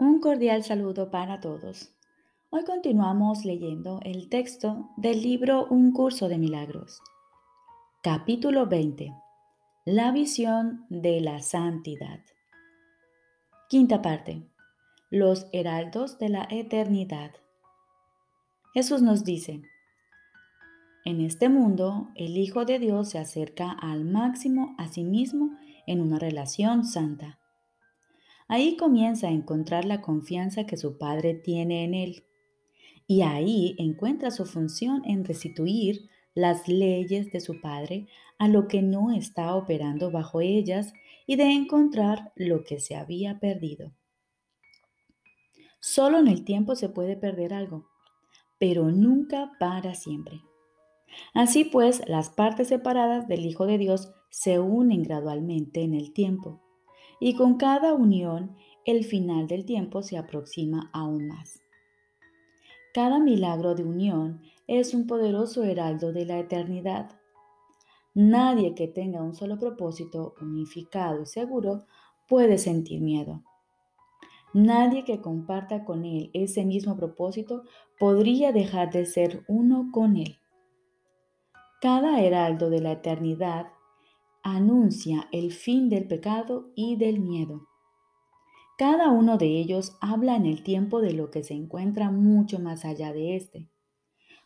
Un cordial saludo para todos. Hoy continuamos leyendo el texto del libro Un curso de milagros. Capítulo 20. La visión de la santidad. Quinta parte. Los heraldos de la eternidad. Jesús nos dice, en este mundo el Hijo de Dios se acerca al máximo a sí mismo en una relación santa Ahí comienza a encontrar la confianza que su padre tiene en él. Y ahí encuentra su función en restituir las leyes de su padre a lo que no está operando bajo ellas y de encontrar lo que se había perdido. Solo en el tiempo se puede perder algo, pero nunca para siempre. Así pues, las partes separadas del Hijo de Dios se unen gradualmente en el tiempo y con cada unión el final del tiempo se aproxima aún más. Cada milagro de unión es un poderoso heraldo de la eternidad. Nadie que tenga un solo propósito unificado y seguro puede sentir miedo. Nadie que comparta con él ese mismo propósito podría dejar de ser uno con él. Cada heraldo de la eternidad anuncia el fin del pecado y del miedo. Cada uno de ellos habla en el tiempo de lo que se encuentra mucho más allá de éste.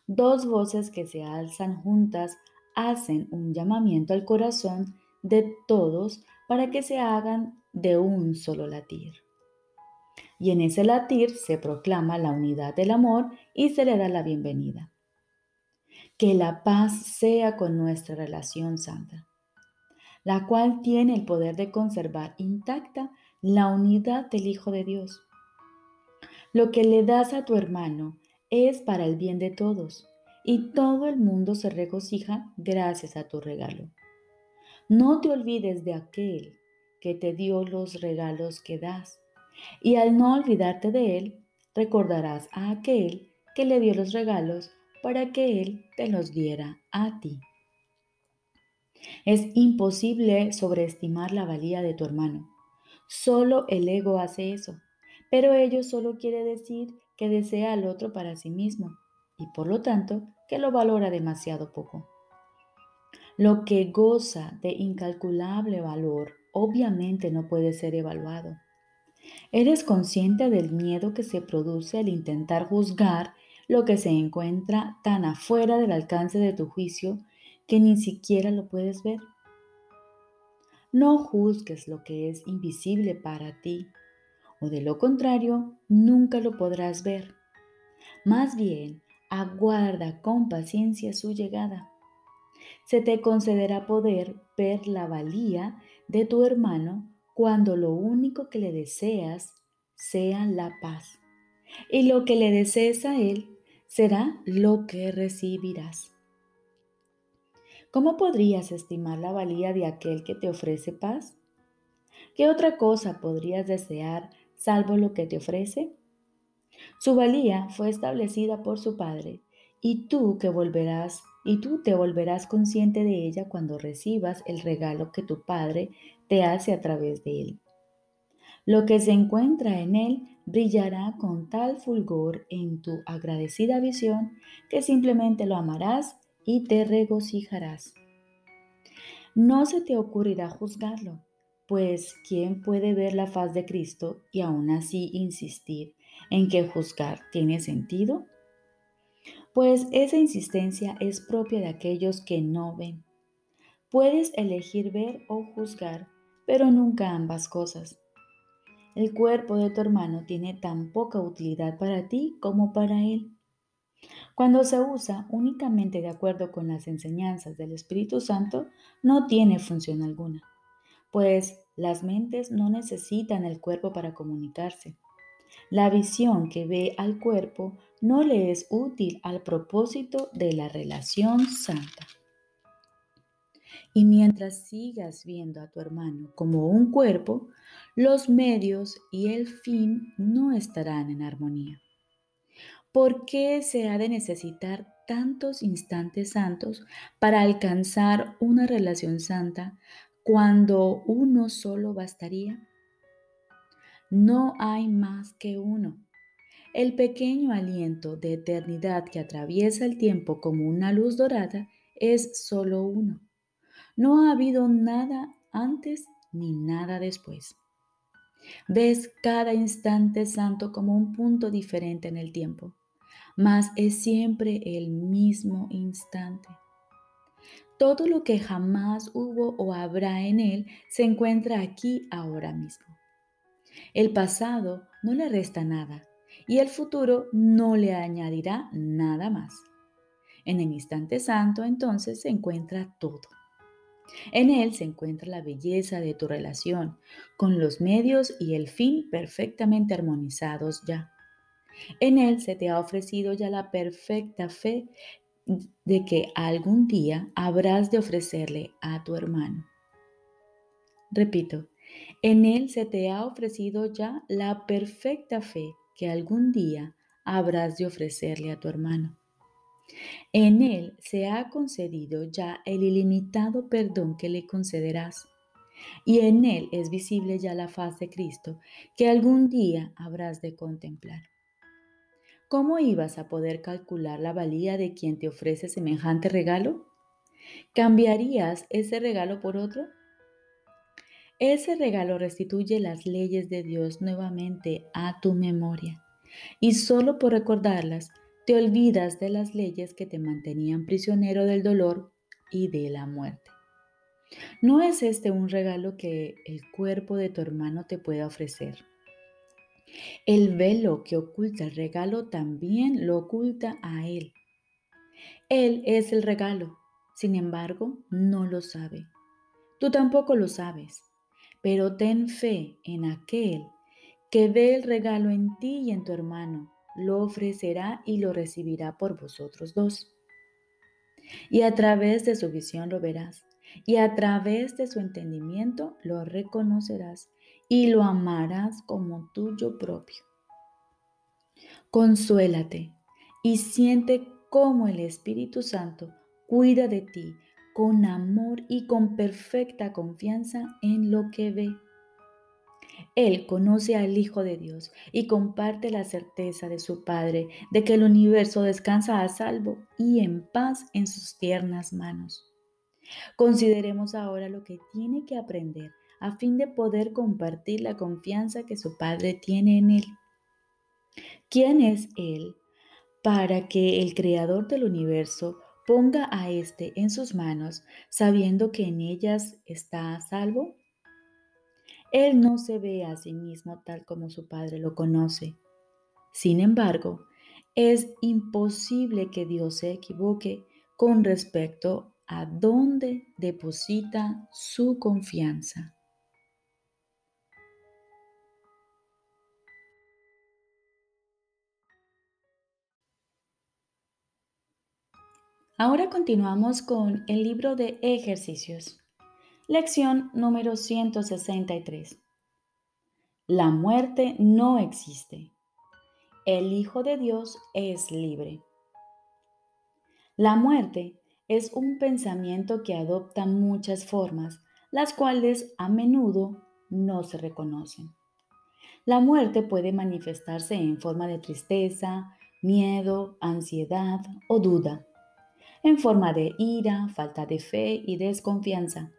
Dos voces que se alzan juntas hacen un llamamiento al corazón de todos para que se hagan de un solo latir. Y en ese latir se proclama la unidad del amor y se le da la bienvenida. Que la paz sea con nuestra relación santa la cual tiene el poder de conservar intacta la unidad del Hijo de Dios. Lo que le das a tu hermano es para el bien de todos, y todo el mundo se regocija gracias a tu regalo. No te olvides de aquel que te dio los regalos que das, y al no olvidarte de él, recordarás a aquel que le dio los regalos para que él te los diera a ti. Es imposible sobreestimar la valía de tu hermano. Solo el ego hace eso, pero ello solo quiere decir que desea al otro para sí mismo y por lo tanto que lo valora demasiado poco. Lo que goza de incalculable valor obviamente no puede ser evaluado. ¿Eres consciente del miedo que se produce al intentar juzgar lo que se encuentra tan afuera del alcance de tu juicio que ni siquiera lo puedes ver. No juzgues lo que es invisible para ti, o de lo contrario, nunca lo podrás ver. Más bien, aguarda con paciencia su llegada. Se te concederá poder ver la valía de tu hermano cuando lo único que le deseas sea la paz. Y lo que le desees a él será lo que recibirás. ¿Cómo podrías estimar la valía de aquel que te ofrece paz? ¿Qué otra cosa podrías desear salvo lo que te ofrece? Su valía fue establecida por su Padre y tú que volverás y tú te volverás consciente de ella cuando recibas el regalo que tu Padre te hace a través de él. Lo que se encuentra en él brillará con tal fulgor en tu agradecida visión que simplemente lo amarás y te regocijarás. No se te ocurrirá juzgarlo, pues ¿quién puede ver la faz de Cristo y aún así insistir en que juzgar tiene sentido? Pues esa insistencia es propia de aquellos que no ven. Puedes elegir ver o juzgar, pero nunca ambas cosas. El cuerpo de tu hermano tiene tan poca utilidad para ti como para él. Cuando se usa únicamente de acuerdo con las enseñanzas del Espíritu Santo, no tiene función alguna, pues las mentes no necesitan el cuerpo para comunicarse. La visión que ve al cuerpo no le es útil al propósito de la relación santa. Y mientras sigas viendo a tu hermano como un cuerpo, los medios y el fin no estarán en armonía. ¿Por qué se ha de necesitar tantos instantes santos para alcanzar una relación santa cuando uno solo bastaría? No hay más que uno. El pequeño aliento de eternidad que atraviesa el tiempo como una luz dorada es solo uno. No ha habido nada antes ni nada después. Ves cada instante santo como un punto diferente en el tiempo, mas es siempre el mismo instante. Todo lo que jamás hubo o habrá en él se encuentra aquí ahora mismo. El pasado no le resta nada y el futuro no le añadirá nada más. En el instante santo entonces se encuentra todo. En él se encuentra la belleza de tu relación, con los medios y el fin perfectamente armonizados ya. En él se te ha ofrecido ya la perfecta fe de que algún día habrás de ofrecerle a tu hermano. Repito, en él se te ha ofrecido ya la perfecta fe que algún día habrás de ofrecerle a tu hermano. En Él se ha concedido ya el ilimitado perdón que le concederás. Y en Él es visible ya la faz de Cristo que algún día habrás de contemplar. ¿Cómo ibas a poder calcular la valía de quien te ofrece semejante regalo? ¿Cambiarías ese regalo por otro? Ese regalo restituye las leyes de Dios nuevamente a tu memoria. Y solo por recordarlas, te olvidas de las leyes que te mantenían prisionero del dolor y de la muerte. ¿No es este un regalo que el cuerpo de tu hermano te puede ofrecer? El velo que oculta el regalo también lo oculta a él. Él es el regalo, sin embargo, no lo sabe. Tú tampoco lo sabes, pero ten fe en aquel que ve el regalo en ti y en tu hermano lo ofrecerá y lo recibirá por vosotros dos. Y a través de su visión lo verás, y a través de su entendimiento lo reconocerás y lo amarás como tuyo propio. Consuélate y siente cómo el Espíritu Santo cuida de ti con amor y con perfecta confianza en lo que ve. Él conoce al Hijo de Dios y comparte la certeza de su Padre de que el universo descansa a salvo y en paz en sus tiernas manos. Consideremos ahora lo que tiene que aprender a fin de poder compartir la confianza que su Padre tiene en Él. ¿Quién es Él para que el Creador del universo ponga a éste en sus manos sabiendo que en ellas está a salvo? Él no se ve a sí mismo tal como su Padre lo conoce. Sin embargo, es imposible que Dios se equivoque con respecto a dónde deposita su confianza. Ahora continuamos con el libro de ejercicios. Lección número 163. La muerte no existe. El Hijo de Dios es libre. La muerte es un pensamiento que adopta muchas formas, las cuales a menudo no se reconocen. La muerte puede manifestarse en forma de tristeza, miedo, ansiedad o duda, en forma de ira, falta de fe y desconfianza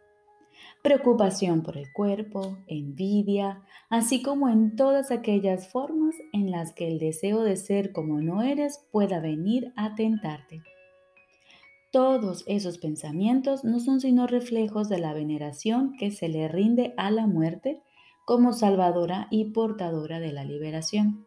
preocupación por el cuerpo, envidia, así como en todas aquellas formas en las que el deseo de ser como no eres pueda venir a tentarte. Todos esos pensamientos no son sino reflejos de la veneración que se le rinde a la muerte como salvadora y portadora de la liberación.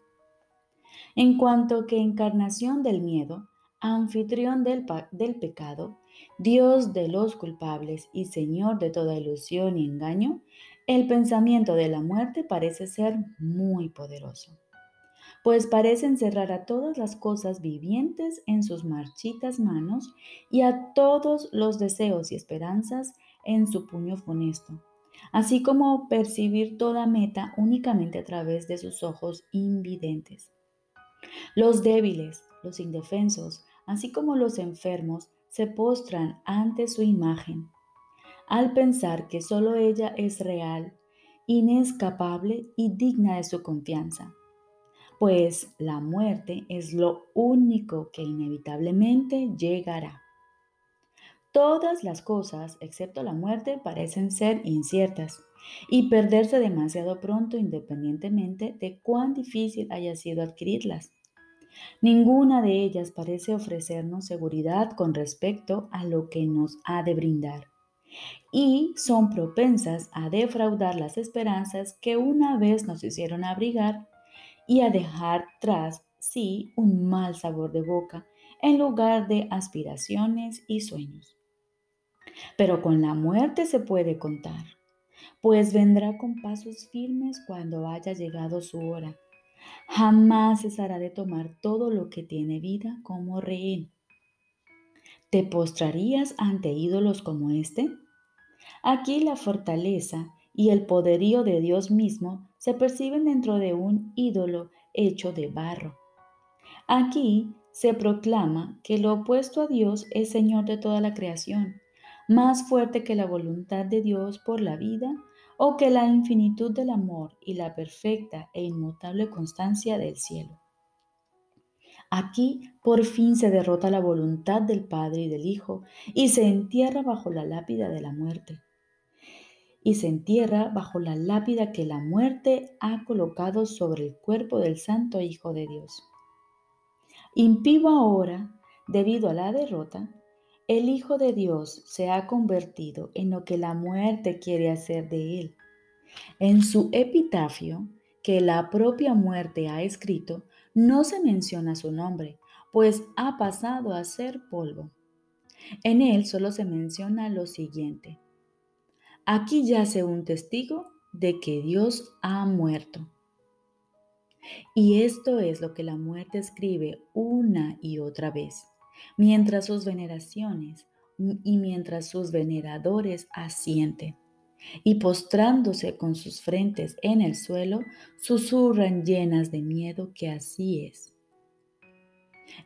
En cuanto que encarnación del miedo, anfitrión del, del pecado, Dios de los culpables y Señor de toda ilusión y engaño, el pensamiento de la muerte parece ser muy poderoso, pues parece encerrar a todas las cosas vivientes en sus marchitas manos y a todos los deseos y esperanzas en su puño funesto, así como percibir toda meta únicamente a través de sus ojos invidentes. Los débiles, los indefensos, así como los enfermos, se postran ante su imagen, al pensar que solo ella es real inescapable y digna de su confianza, pues la muerte es lo único que inevitablemente llegará. Todas las cosas, excepto la muerte, parecen ser inciertas y perderse demasiado pronto independientemente de cuán difícil haya sido adquirirlas. Ninguna de ellas parece ofrecernos seguridad con respecto a lo que nos ha de brindar y son propensas a defraudar las esperanzas que una vez nos hicieron abrigar y a dejar tras sí un mal sabor de boca en lugar de aspiraciones y sueños. Pero con la muerte se puede contar, pues vendrá con pasos firmes cuando haya llegado su hora. Jamás cesará de tomar todo lo que tiene vida como rehén. ¿Te postrarías ante ídolos como este? Aquí la fortaleza y el poderío de Dios mismo se perciben dentro de un ídolo hecho de barro. Aquí se proclama que lo opuesto a Dios es Señor de toda la creación más fuerte que la voluntad de Dios por la vida o que la infinitud del amor y la perfecta e inmutable constancia del cielo. Aquí por fin se derrota la voluntad del Padre y del Hijo y se entierra bajo la lápida de la muerte. Y se entierra bajo la lápida que la muerte ha colocado sobre el cuerpo del Santo Hijo de Dios. Impío ahora, debido a la derrota, el Hijo de Dios se ha convertido en lo que la muerte quiere hacer de él. En su epitafio, que la propia muerte ha escrito, no se menciona su nombre, pues ha pasado a ser polvo. En él solo se menciona lo siguiente. Aquí yace un testigo de que Dios ha muerto. Y esto es lo que la muerte escribe una y otra vez mientras sus veneraciones y mientras sus veneradores asienten. Y postrándose con sus frentes en el suelo, susurran llenas de miedo que así es.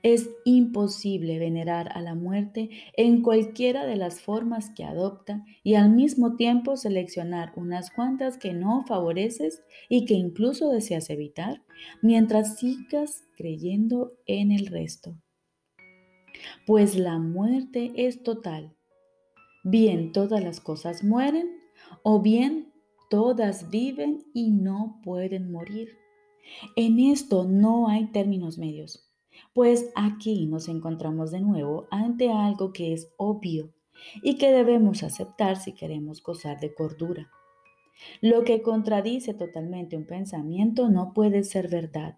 Es imposible venerar a la muerte en cualquiera de las formas que adopta y al mismo tiempo seleccionar unas cuantas que no favoreces y que incluso deseas evitar, mientras sigas creyendo en el resto pues la muerte es total. Bien todas las cosas mueren o bien todas viven y no pueden morir. En esto no hay términos medios, pues aquí nos encontramos de nuevo ante algo que es obvio y que debemos aceptar si queremos gozar de cordura. Lo que contradice totalmente un pensamiento no puede ser verdad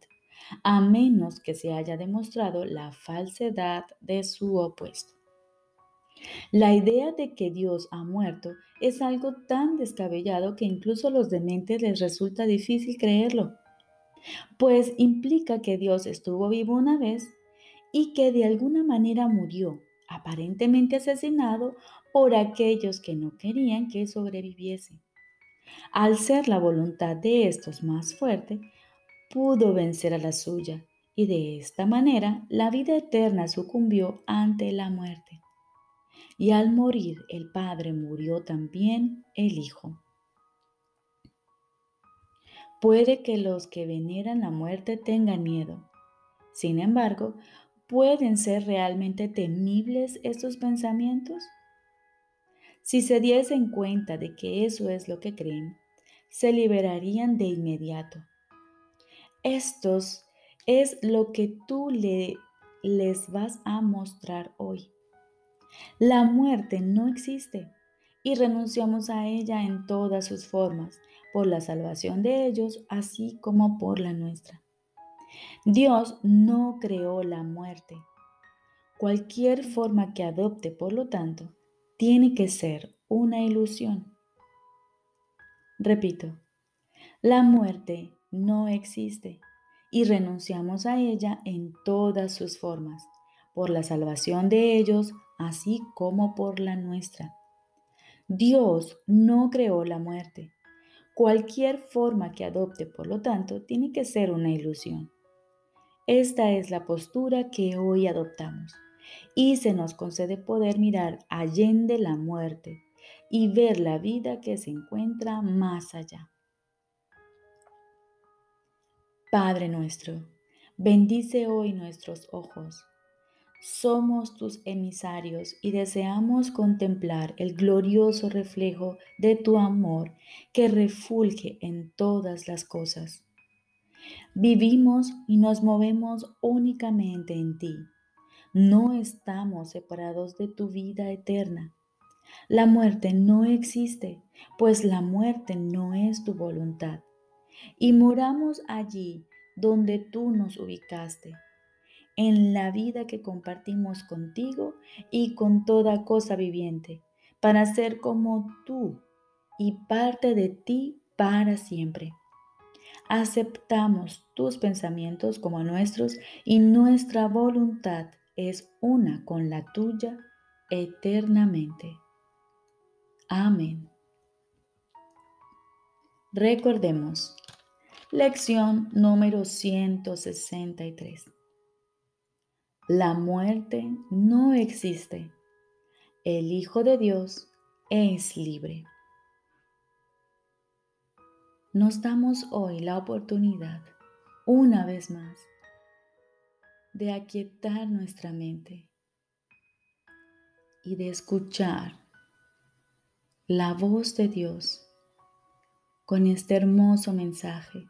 a menos que se haya demostrado la falsedad de su opuesto. La idea de que Dios ha muerto es algo tan descabellado que incluso a los dementes les resulta difícil creerlo, pues implica que Dios estuvo vivo una vez y que de alguna manera murió, aparentemente asesinado por aquellos que no querían que sobreviviese. Al ser la voluntad de estos más fuerte, pudo vencer a la suya y de esta manera la vida eterna sucumbió ante la muerte. Y al morir el Padre murió también el Hijo. Puede que los que veneran la muerte tengan miedo. Sin embargo, ¿pueden ser realmente temibles estos pensamientos? Si se diesen cuenta de que eso es lo que creen, se liberarían de inmediato estos es lo que tú le, les vas a mostrar hoy. La muerte no existe y renunciamos a ella en todas sus formas, por la salvación de ellos, así como por la nuestra. Dios no creó la muerte. Cualquier forma que adopte, por lo tanto, tiene que ser una ilusión. Repito, la muerte no existe y renunciamos a ella en todas sus formas, por la salvación de ellos, así como por la nuestra. Dios no creó la muerte. Cualquier forma que adopte, por lo tanto, tiene que ser una ilusión. Esta es la postura que hoy adoptamos y se nos concede poder mirar allende la muerte y ver la vida que se encuentra más allá. Padre nuestro, bendice hoy nuestros ojos. Somos tus emisarios y deseamos contemplar el glorioso reflejo de tu amor que refulge en todas las cosas. Vivimos y nos movemos únicamente en ti. No estamos separados de tu vida eterna. La muerte no existe, pues la muerte no es tu voluntad. Y moramos allí donde tú nos ubicaste, en la vida que compartimos contigo y con toda cosa viviente, para ser como tú y parte de ti para siempre. Aceptamos tus pensamientos como nuestros y nuestra voluntad es una con la tuya eternamente. Amén. Recordemos, lección número 163. La muerte no existe. El Hijo de Dios es libre nos damos hoy la oportunidad, una vez más, de aquietar nuestra mente y de escuchar la voz de Dios con este hermoso mensaje.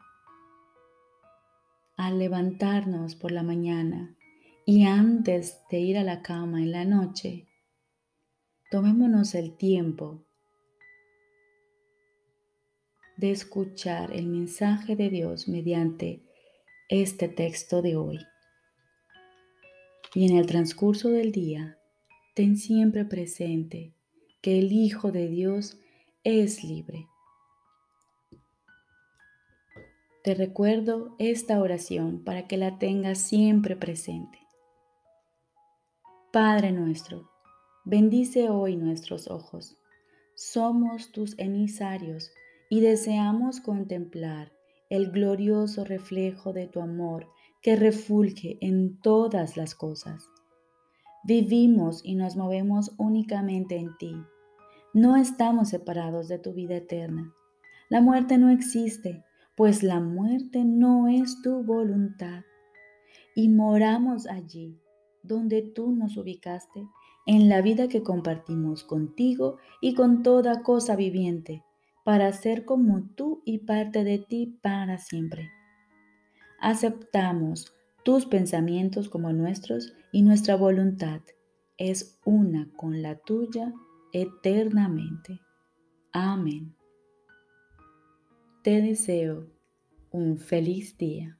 Al levantarnos por la mañana y antes de ir a la cama en la noche, tomémonos el tiempo de escuchar el mensaje de Dios mediante este texto de hoy. Y en el transcurso del día, ten siempre presente que el Hijo de Dios es libre. Te recuerdo esta oración para que la tengas siempre presente. Padre nuestro, bendice hoy nuestros ojos. Somos tus emisarios y deseamos contemplar el glorioso reflejo de tu amor que refulge en todas las cosas. Vivimos y nos movemos únicamente en ti. No estamos separados de tu vida eterna. La muerte no existe, pues la muerte no es tu voluntad. Y moramos allí, donde tú nos ubicaste, en la vida que compartimos contigo y con toda cosa viviente para ser como tú y parte de ti para siempre. Aceptamos tus pensamientos como nuestros y nuestra voluntad es una con la tuya eternamente. Amén. Te deseo un feliz día.